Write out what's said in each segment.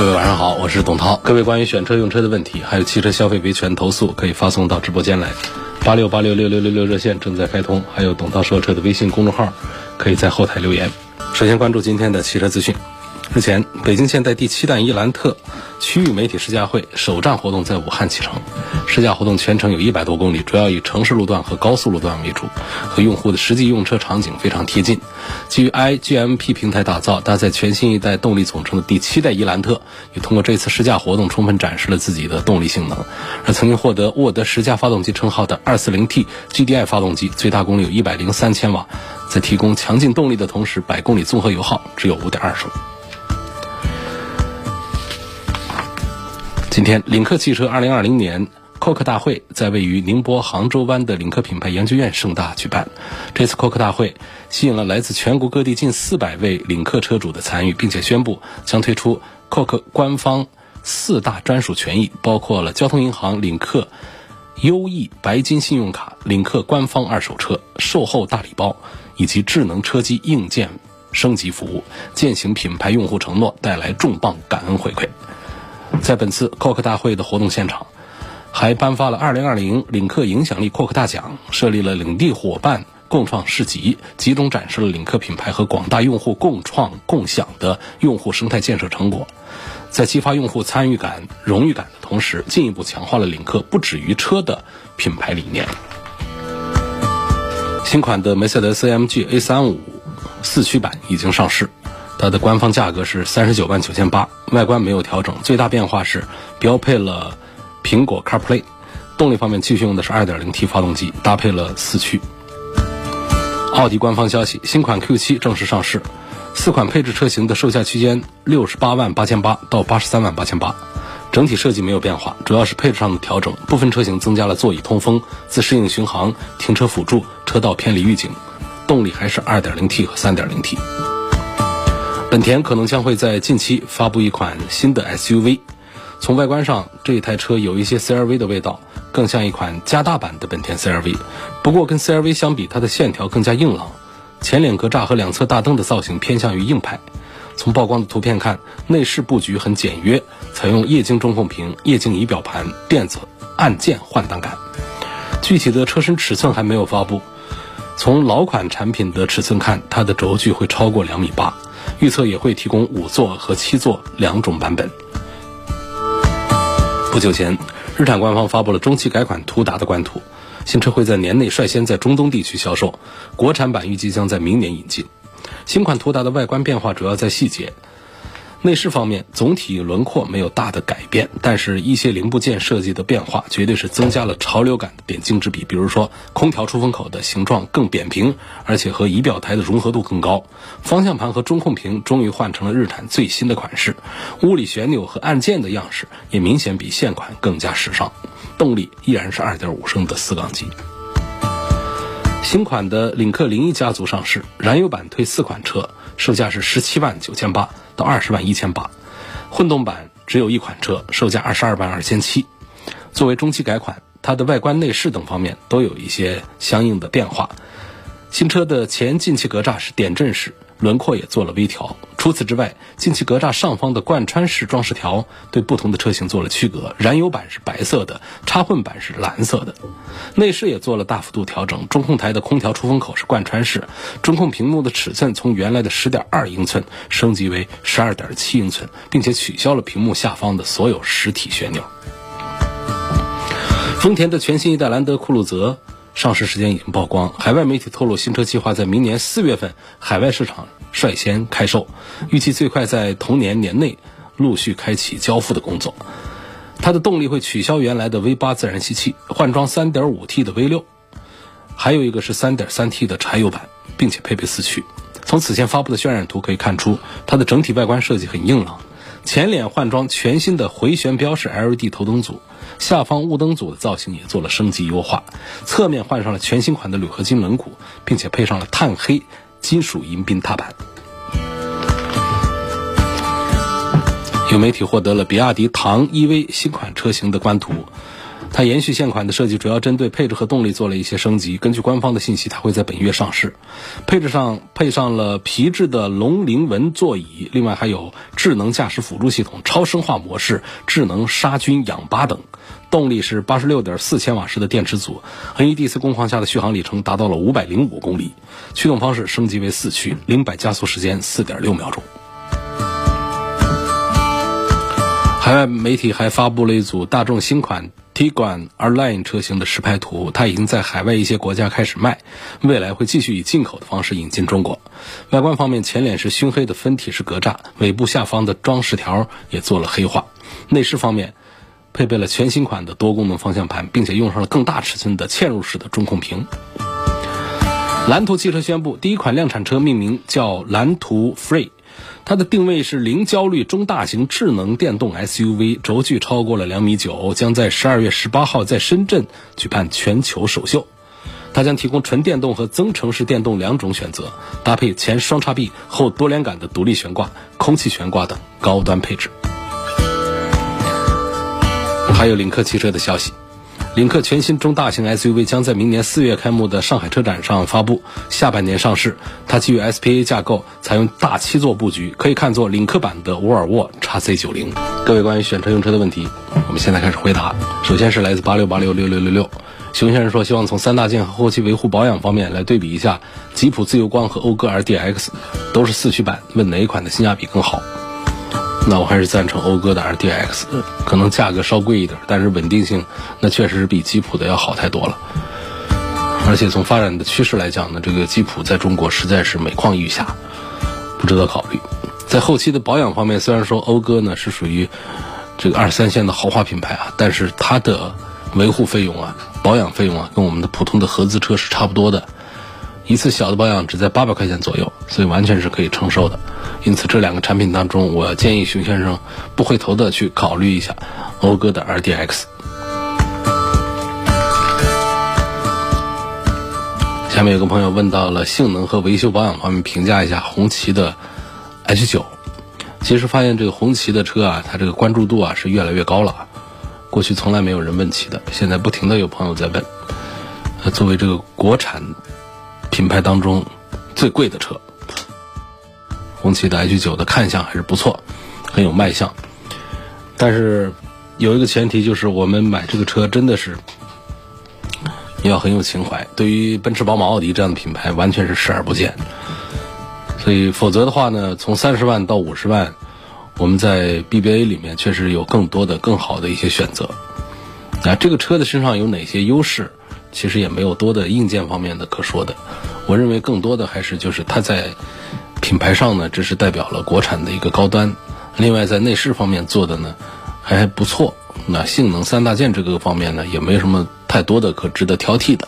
各位晚上好，我是董涛。各位关于选车用车的问题，还有汽车消费维权投诉，可以发送到直播间来。八六八六六六六六热线正在开通，还有董涛说车的微信公众号，可以在后台留言。首先关注今天的汽车资讯。日前，北京现代第七代伊兰特区域媒体试驾会首站活动在武汉启程。试驾活动全程有一百多公里，主要以城市路段和高速路段为主，和用户的实际用车场景非常贴近。基于 iGMP 平台打造、搭载全新一代动力总成的第七代伊兰特，也通过这次试驾活动充分展示了自己的动力性能。而曾经获得沃德十佳发动机称号的 240T GDI 发动机，最大功率有一百零三千瓦，在提供强劲动力的同时，百公里综合油耗只有五点二升。今天，领克汽车2020年 COC 大会在位于宁波杭州湾的领克品牌研究院盛大举办。这次 COC 大会吸引了来自全国各地近四百位领克车主的参与，并且宣布将推出 COC 官方四大专属权益，包括了交通银行领克优异白金信用卡、领克官方二手车售后大礼包，以及智能车机硬件升级服务，践行品牌用户承诺，带来重磅感恩回馈。在本次 c o 大会的活动现场，还颁发了2020领克影响力 c o 大奖，设立了领地伙伴共创市集，集中展示了领克品牌和广大用户共创共享的用户生态建设成果，在激发用户参与感、荣誉感的同时，进一步强化了领克不止于车的品牌理念。新款的梅赛德斯 AMG A35 四驱版已经上市。它的官方价格是三十九万九千八，外观没有调整，最大变化是标配了苹果 CarPlay，动力方面继续用的是二点零 T 发动机，搭配了四驱。奥迪官方消息，新款 Q7 正式上市，四款配置车型的售价区间六十八万八千八到八十三万八千八，整体设计没有变化，主要是配置上的调整，部分车型增加了座椅通风、自适应巡航、停车辅助、车道偏离预警，动力还是二点零 T 和三点零 T。本田可能将会在近期发布一款新的 SUV，从外观上，这一台车有一些 CRV 的味道，更像一款加大版的本田 CRV。不过跟 CRV 相比，它的线条更加硬朗，前脸格栅和两侧大灯的造型偏向于硬派。从曝光的图片看，内饰布局很简约，采用液晶中控屏、液晶仪表盘、电子按键换挡杆。具体的车身尺寸还没有发布。从老款产品的尺寸看，它的轴距会超过两米八。预测也会提供五座和七座两种版本。不久前，日产官方发布了中期改款途达的官图，新车会在年内率先在中东地区销售，国产版预计将在明年引进。新款途达的外观变化主要在细节。内饰方面，总体轮廓没有大的改变，但是一些零部件设计的变化，绝对是增加了潮流感的点睛之笔。比如说，空调出风口的形状更扁平，而且和仪表台的融合度更高。方向盘和中控屏终于换成了日产最新的款式，物理旋钮和按键的样式也明显比现款更加时尚。动力依然是2.5升的四缸机。新款的领克零一家族上市，燃油版推四款车，售价是十七万九千八到二十万一千八，混动版只有一款车，售价二十二万二千七。作为中期改款，它的外观、内饰等方面都有一些相应的变化。新车的前进气格栅是点阵式。轮廓也做了微调。除此之外，进气格栅上方的贯穿式装饰条对不同的车型做了区隔。燃油版是白色的，插混版是蓝色的。内饰也做了大幅度调整。中控台的空调出风口是贯穿式，中控屏幕的尺寸从原来的十点二英寸升级为十二点七英寸，并且取消了屏幕下方的所有实体旋钮。丰田的全新一代兰德酷路泽。上市时间已经曝光，海外媒体透露，新车计划在明年四月份海外市场率先开售，预计最快在同年年内陆续开启交付的工作。它的动力会取消原来的 V 八自然吸气，换装 3.5T 的 V 六，还有一个是 3.3T 的柴油版，并且配备四驱。从此前发布的渲染图可以看出，它的整体外观设计很硬朗。前脸换装全新的回旋标式 LED 头灯组，下方雾灯组的造型也做了升级优化。侧面换上了全新款的铝合金轮毂，并且配上了碳黑金属迎宾踏板。有媒体获得了比亚迪唐 EV 新款车型的官图。它延续现款的设计，主要针对配置和动力做了一些升级。根据官方的信息，它会在本月上市。配置上配上了皮质的龙鳞纹座椅，另外还有智能驾驶辅助系统、超声化模式、智能杀菌氧吧等。动力是八十六点四千瓦时的电池组，NEDC 工况下的续航里程达到了五百零五公里。驱动方式升级为四驱，零百加速时间四点六秒钟。海外媒体还发布了一组大众新款。Tiguan R-Line 车型的实拍图，它已经在海外一些国家开始卖，未来会继续以进口的方式引进中国。外观方面，前脸是熏黑的分体式格栅，尾部下方的装饰条也做了黑化。内饰方面，配备了全新款的多功能方向盘，并且用上了更大尺寸的嵌入式的中控屏。蓝图汽车宣布，第一款量产车命名叫蓝图 Free。它的定位是零焦虑中大型智能电动 SUV，轴距超过了两米九，将在十二月十八号在深圳举办全球首秀。它将提供纯电动和增程式电动两种选择，搭配前双叉臂、后多连杆的独立悬挂、空气悬挂等高端配置。还有领克汽车的消息。领克全新中大型 SUV 将在明年四月开幕的上海车展上发布，下半年上市。它基于 SPA 架构，采用大七座布局，可以看作领克版的沃尔沃 x C 九零。各位关于选车用车的问题，我们现在开始回答。首先是来自八六八六六六六六，熊先生说，希望从三大件和后期维护保养方面来对比一下吉普自由光和讴歌 RDX，都是四驱版，问哪一款的性价比更好？那我还是赞成讴歌的 RDX，可能价格稍贵一点，但是稳定性那确实是比吉普的要好太多了。而且从发展的趋势来讲呢，这个吉普在中国实在是每况愈下，不值得考虑。在后期的保养方面，虽然说讴歌呢是属于这个二三线的豪华品牌啊，但是它的维护费用啊、保养费用啊，跟我们的普通的合资车是差不多的。一次小的保养只在八百块钱左右，所以完全是可以承受的。因此，这两个产品当中，我建议熊先生不回头的去考虑一下讴歌的 RDX。下面有个朋友问到了性能和维修保养方面，评价一下红旗的 H 九。其实发现这个红旗的车啊，它这个关注度啊是越来越高了。过去从来没有人问起的，现在不停的有朋友在问。呃，作为这个国产。品牌当中最贵的车，红旗的 H 九的看相还是不错，很有卖相。但是有一个前提就是，我们买这个车真的是要很有情怀。对于奔驰、宝马、奥迪这样的品牌，完全是视而不见。所以，否则的话呢，从三十万到五十万，我们在 BBA 里面确实有更多的、更好的一些选择。啊，这个车的身上有哪些优势？其实也没有多的硬件方面的可说的，我认为更多的还是就是它在品牌上呢，这是代表了国产的一个高端。另外在内饰方面做的呢还不错，那性能三大件这个方面呢也没什么太多的可值得挑剔的。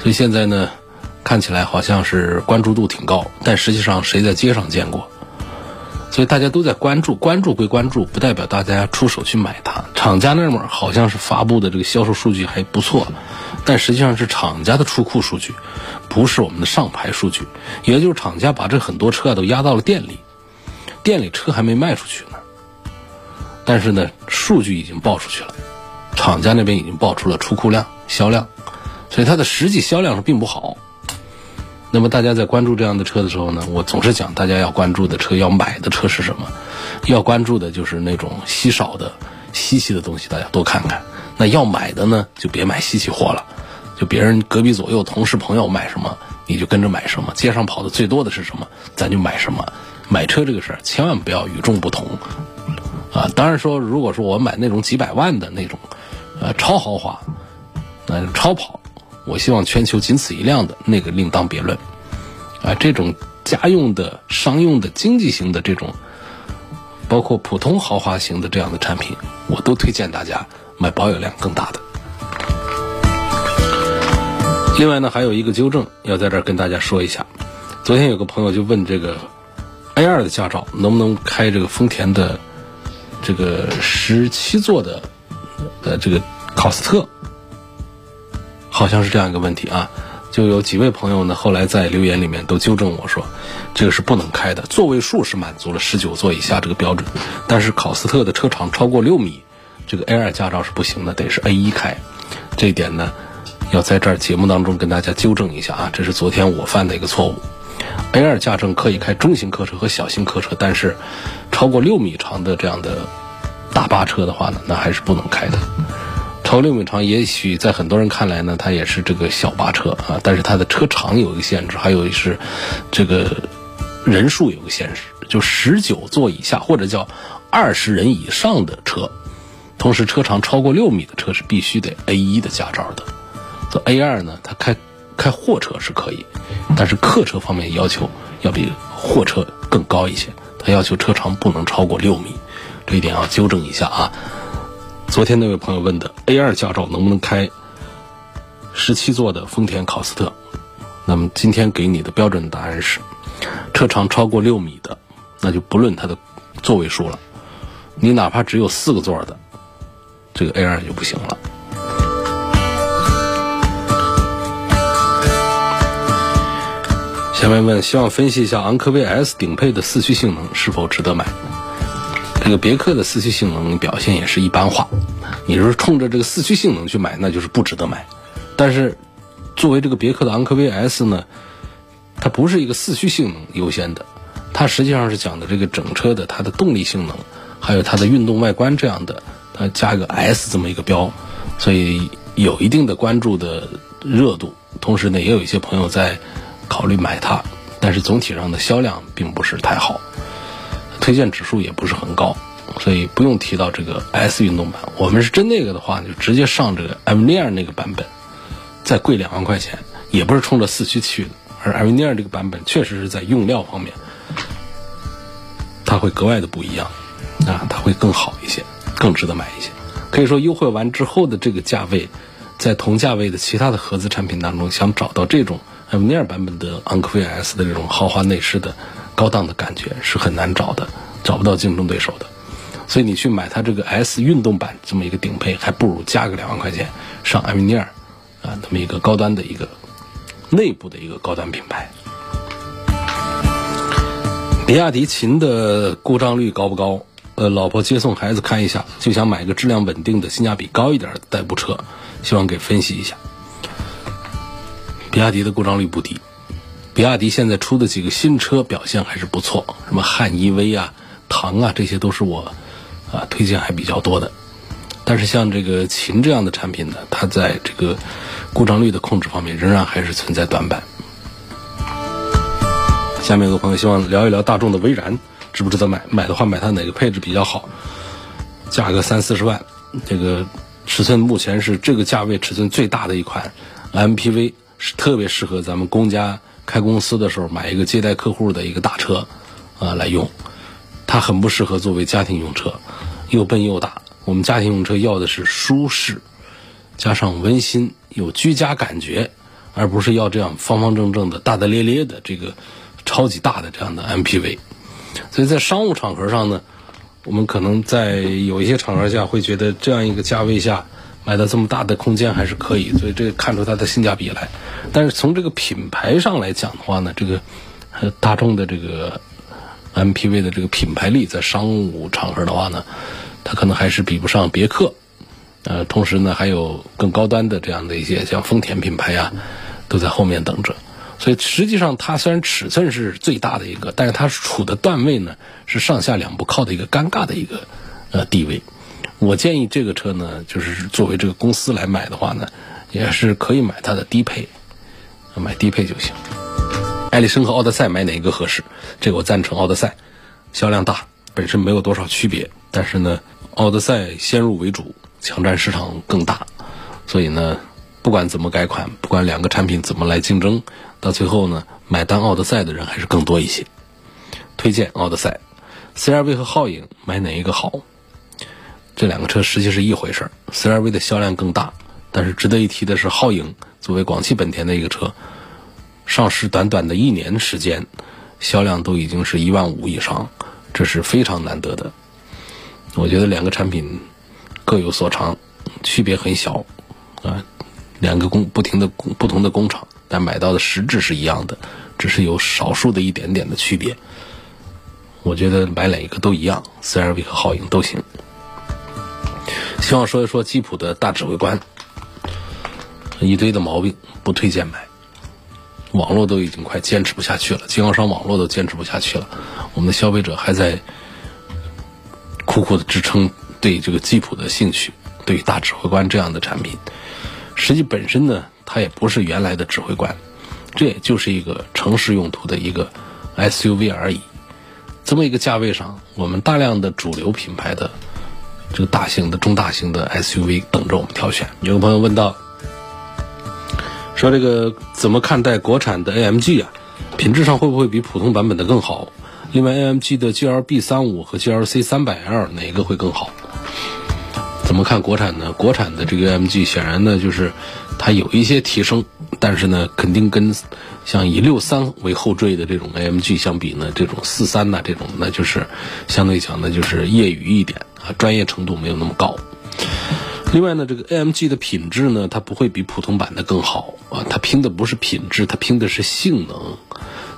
所以现在呢看起来好像是关注度挺高，但实际上谁在街上见过？所以大家都在关注，关注归关注，不代表大家出手去买它。厂家那儿好像是发布的这个销售数据还不错。但实际上是厂家的出库数据，不是我们的上牌数据。也就是厂家把这很多车啊都压到了店里，店里车还没卖出去呢。但是呢，数据已经报出去了，厂家那边已经报出了出库量、销量，所以它的实际销量是并不好。那么大家在关注这样的车的时候呢，我总是讲大家要关注的车、要买的车是什么？要关注的就是那种稀少的、稀奇的东西，大家多看看。那要买的呢，就别买稀奇货了。就别人隔壁左右同事朋友买什么，你就跟着买什么。街上跑的最多的是什么，咱就买什么。买车这个事儿，千万不要与众不同啊！当然说，如果说我买那种几百万的那种，呃，超豪华，那超跑，我希望全球仅此一辆的那个另当别论啊。这种家用的、商用的、经济型的这种，包括普通豪华型的这样的产品，我都推荐大家买保有量更大的。另外呢，还有一个纠正要在这儿跟大家说一下，昨天有个朋友就问这个 A 二的驾照能不能开这个丰田的这个十七座的呃这个考斯特，好像是这样一个问题啊。就有几位朋友呢，后来在留言里面都纠正我说，这个是不能开的。座位数是满足了十九座以下这个标准，但是考斯特的车长超过六米，这个 A 二驾照是不行的，得是 A 一开。这一点呢，要在这儿节目当中跟大家纠正一下啊，这是昨天我犯的一个错误。A 二驾证可以开中型客车和小型客车，但是超过六米长的这样的大巴车的话呢，那还是不能开的。超六米长，也许在很多人看来呢，它也是这个小巴车啊，但是它的车长有一个限制，还有是这个人数有个限制，就十九座以下或者叫二十人以上的车，同时车长超过六米的车是必须得 A 一的驾照的。这 A 二呢，它开开货车是可以，但是客车方面要求要比货车更高一些，它要求车长不能超过六米，这一点要纠正一下啊。昨天那位朋友问的 A 二驾照能不能开十七座的丰田考斯特？那么今天给你的标准答案是，车长超过六米的，那就不论它的座位数了，你哪怕只有四个座的，这个 A 二就不行了。下面问，希望分析一下昂科威 S 顶配的四驱性能是否值得买？这个别克的四驱性能表现也是一般化，你说冲着这个四驱性能去买，那就是不值得买。但是，作为这个别克的昂科威 S 呢，它不是一个四驱性能优先的，它实际上是讲的这个整车的它的动力性能，还有它的运动外观这样的，它加一个 S 这么一个标，所以有一定的关注的热度。同时呢，也有一些朋友在考虑买它，但是总体上的销量并不是太好。推荐指数也不是很高，所以不用提到这个 S 运动版。我们是真那个的话，就直接上这个 a v e n i r 那个版本，再贵两万块钱，也不是冲着四驱去的。而 a v e n r 这个版本确实是在用料方面，它会格外的不一样，啊，它会更好一些，更值得买一些。可以说优惠完之后的这个价位，在同价位的其他的合资产品当中，想找到这种 a v e n r 版本的昂科威 S 的这种豪华内饰的。高档的感觉是很难找的，找不到竞争对手的，所以你去买它这个 S 运动版这么一个顶配，还不如加个两万块钱上艾米尼尔啊，那么一个高端的一个内部的一个高端品牌。比亚迪秦的故障率高不高？呃，老婆接送孩子看一下，就想买个质量稳定的、性价比高一点的代步车，希望给分析一下。比亚迪的故障率不低。比亚迪现在出的几个新车表现还是不错，什么汉 EV 啊、唐啊，这些都是我啊推荐还比较多的。但是像这个秦这样的产品呢，它在这个故障率的控制方面仍然还是存在短板。下面有个朋友希望聊一聊大众的威然，值不值得买？买的话买它哪个配置比较好？价格三四十万，这个尺寸目前是这个价位尺寸最大的一款 MPV，是特别适合咱们公家。开公司的时候买一个接待客户的一个大车，啊来用，它很不适合作为家庭用车，又笨又大。我们家庭用车要的是舒适，加上温馨，有居家感觉，而不是要这样方方正正的、大大咧咧的这个超级大的这样的 MPV。所以在商务场合上呢，我们可能在有一些场合下会觉得这样一个价位下。买到这么大的空间还是可以，所以这看出它的性价比来。但是从这个品牌上来讲的话呢，这个大众的这个 MPV 的这个品牌力，在商务场合的话呢，它可能还是比不上别克。呃，同时呢，还有更高端的这样的一些像丰田品牌呀，都在后面等着。所以实际上它虽然尺寸是最大的一个，但是它处的段位呢是上下两步靠的一个尴尬的一个呃地位。我建议这个车呢，就是作为这个公司来买的话呢，也是可以买它的低配，买低配就行。艾力绅和奥德赛买哪一个合适？这个我赞成奥德赛，销量大，本身没有多少区别。但是呢，奥德赛先入为主，抢占市场更大，所以呢，不管怎么改款，不管两个产品怎么来竞争，到最后呢，买单奥德赛的人还是更多一些。推荐奥德赛，CRV 和皓影买哪一个好？这两个车实际是一回事儿，CRV 的销量更大，但是值得一提的是，皓影作为广汽本田的一个车，上市短短的一年时间，销量都已经是一万五以上，这是非常难得的。我觉得两个产品各有所长，区别很小啊，两个工不停的不同的工厂，但买到的实质是一样的，只是有少数的一点点的区别。我觉得买哪一个都一样，CRV 和皓影都行。希望说一说吉普的大指挥官，一堆的毛病，不推荐买。网络都已经快坚持不下去了，经销商网络都坚持不下去了，我们的消费者还在苦苦的支撑对这个吉普的兴趣，对于大指挥官这样的产品，实际本身呢，它也不是原来的指挥官，这也就是一个城市用途的一个 SUV 而已。这么一个价位上，我们大量的主流品牌的这个大型的、中大型的 SUV 等着我们挑选。有个朋友问到，说这个怎么看待国产的 AMG 啊？品质上会不会比普通版本的更好？另外，AMG 的 GLB 三五和 GLC 三百 L 哪个会更好？怎么看国产呢？国产的这个 AMG 显然呢，就是它有一些提升，但是呢，肯定跟像以六三为后缀的这种 AMG 相比呢，这种四三呐这种，那就是相对讲呢，就是业余一点，专业程度没有那么高。另外呢，这个 AMG 的品质呢，它不会比普通版的更好啊，它拼的不是品质，它拼的是性能。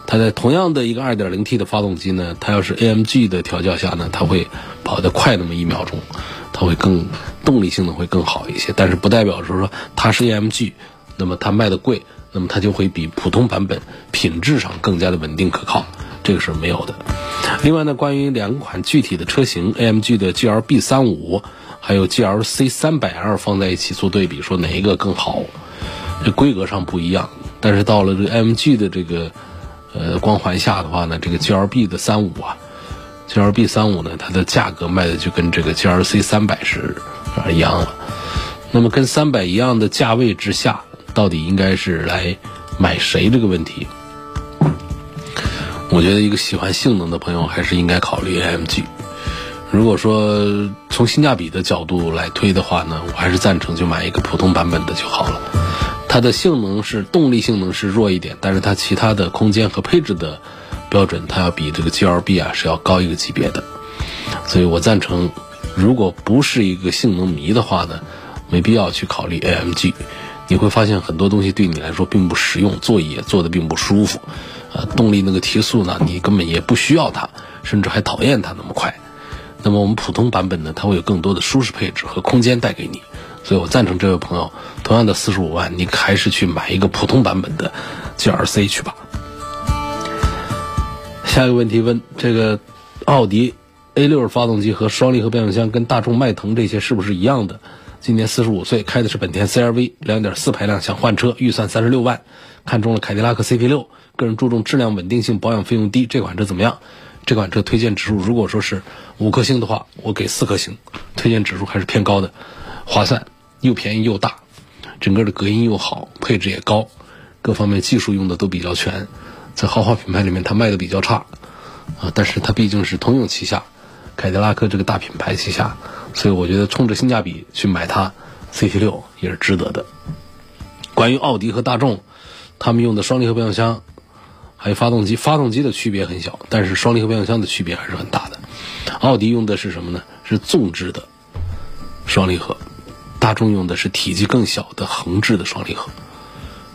它在同样的一个 2.0T 的发动机呢，它要是 AMG 的调教下呢，它会跑得快那么一秒钟，它会更动力性能会更好一些。但是不代表说说它是 AMG，那么它卖的贵，那么它就会比普通版本品质上更加的稳定可靠，这个是没有的。另外呢，关于两款具体的车型，AMG 的 GLB 三五还有 GLC 三百 L 放在一起做对比，说哪一个更好？这规格上不一样，但是到了这个 AMG 的这个。呃，光环下的话呢，这个 G L B 的三五啊，G L B 三五呢，它的价格卖的就跟这个 G L C 三百是一样了。那么跟三百一样的价位之下，到底应该是来买谁这个问题？我觉得一个喜欢性能的朋友还是应该考虑 A M G。如果说从性价比的角度来推的话呢，我还是赞成就买一个普通版本的就好了。它的性能是动力性能是弱一点，但是它其他的空间和配置的标准，它要比这个 G L B 啊是要高一个级别的。所以我赞成，如果不是一个性能迷的话呢，没必要去考虑 A M G。你会发现很多东西对你来说并不实用，座椅也坐的并不舒服，呃，动力那个提速呢，你根本也不需要它，甚至还讨厌它那么快。那么我们普通版本呢，它会有更多的舒适配置和空间带给你。所以我赞成这位朋友，同样的四十五万，你还是去买一个普通版本的 G L C 去吧。下一个问题问这个奥迪 A 六发动机和双离合变速箱跟大众迈腾这些是不是一样的？今年四十五岁，开的是本田 C R V，两点四排量，想换车，预算三十六万，看中了凯迪拉克 C P 六，个人注重质量稳定性，保养费用低，这款车怎么样？这款车推荐指数如果说是五颗星的话，我给四颗星，推荐指数还是偏高的，划算。又便宜又大，整个的隔音又好，配置也高，各方面技术用的都比较全，在豪华品牌里面它卖的比较差，啊，但是它毕竟是通用旗下，凯迪拉克这个大品牌旗下，所以我觉得冲着性价比去买它，CT 六也是值得的。关于奥迪和大众，他们用的双离合变速箱，还有发动机，发动机的区别很小，但是双离合变速箱的区别还是很大的。奥迪用的是什么呢？是纵置的双离合。大众用的是体积更小的横置的双离合，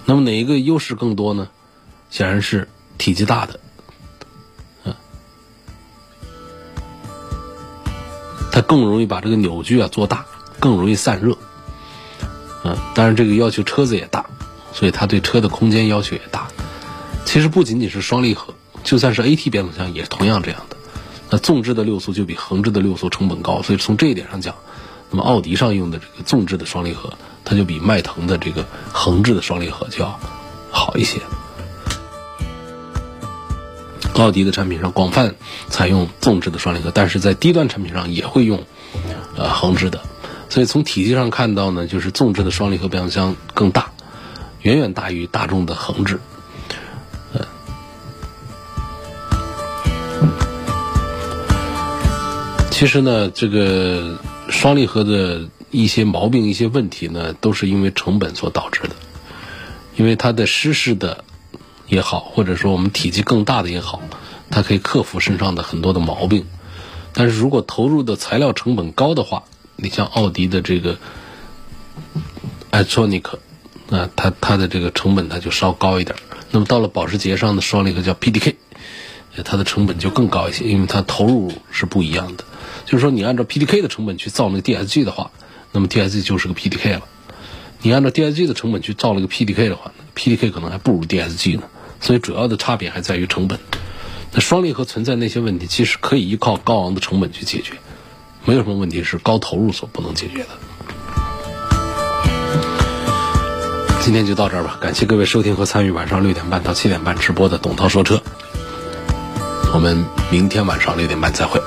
那么哪一个优势更多呢？显然是体积大的，它更容易把这个扭矩啊做大，更容易散热，嗯，当然这个要求车子也大，所以它对车的空间要求也大。其实不仅仅是双离合，就算是 AT 变速箱也是同样这样的。那纵置的六速就比横置的六速成本高，所以从这一点上讲。那么奥迪上用的这个纵置的双离合，它就比迈腾的这个横置的双离合就要好一些。奥迪的产品上广泛采用纵置的双离合，但是在低端产品上也会用呃横置的。所以从体积上看到呢，就是纵置的双离合变速箱更大，远远大于大众的横置。呃，其实呢，这个。双离合的一些毛病、一些问题呢，都是因为成本所导致的。因为它的湿式的也好，或者说我们体积更大的也好，它可以克服身上的很多的毛病。但是如果投入的材料成本高的话，你像奥迪的这个 i t r o n i c 啊，它它的这个成本它就稍高一点。那么到了保时捷上的双离合叫 PDK，它的成本就更高一些，因为它投入是不一样的。就是说，你按照 PDK 的成本去造那个 DSG 的话，那么 DSG 就是个 PDK 了。你按照 DSG 的成本去造了个 PDK 的话，PDK 可能还不如 DSG 呢。所以主要的差别还在于成本。那双离合存在那些问题，其实可以依靠高昂的成本去解决，没有什么问题是高投入所不能解决的。今天就到这儿吧，感谢各位收听和参与晚上六点半到七点半直播的董涛说车。我们明天晚上六点半再会。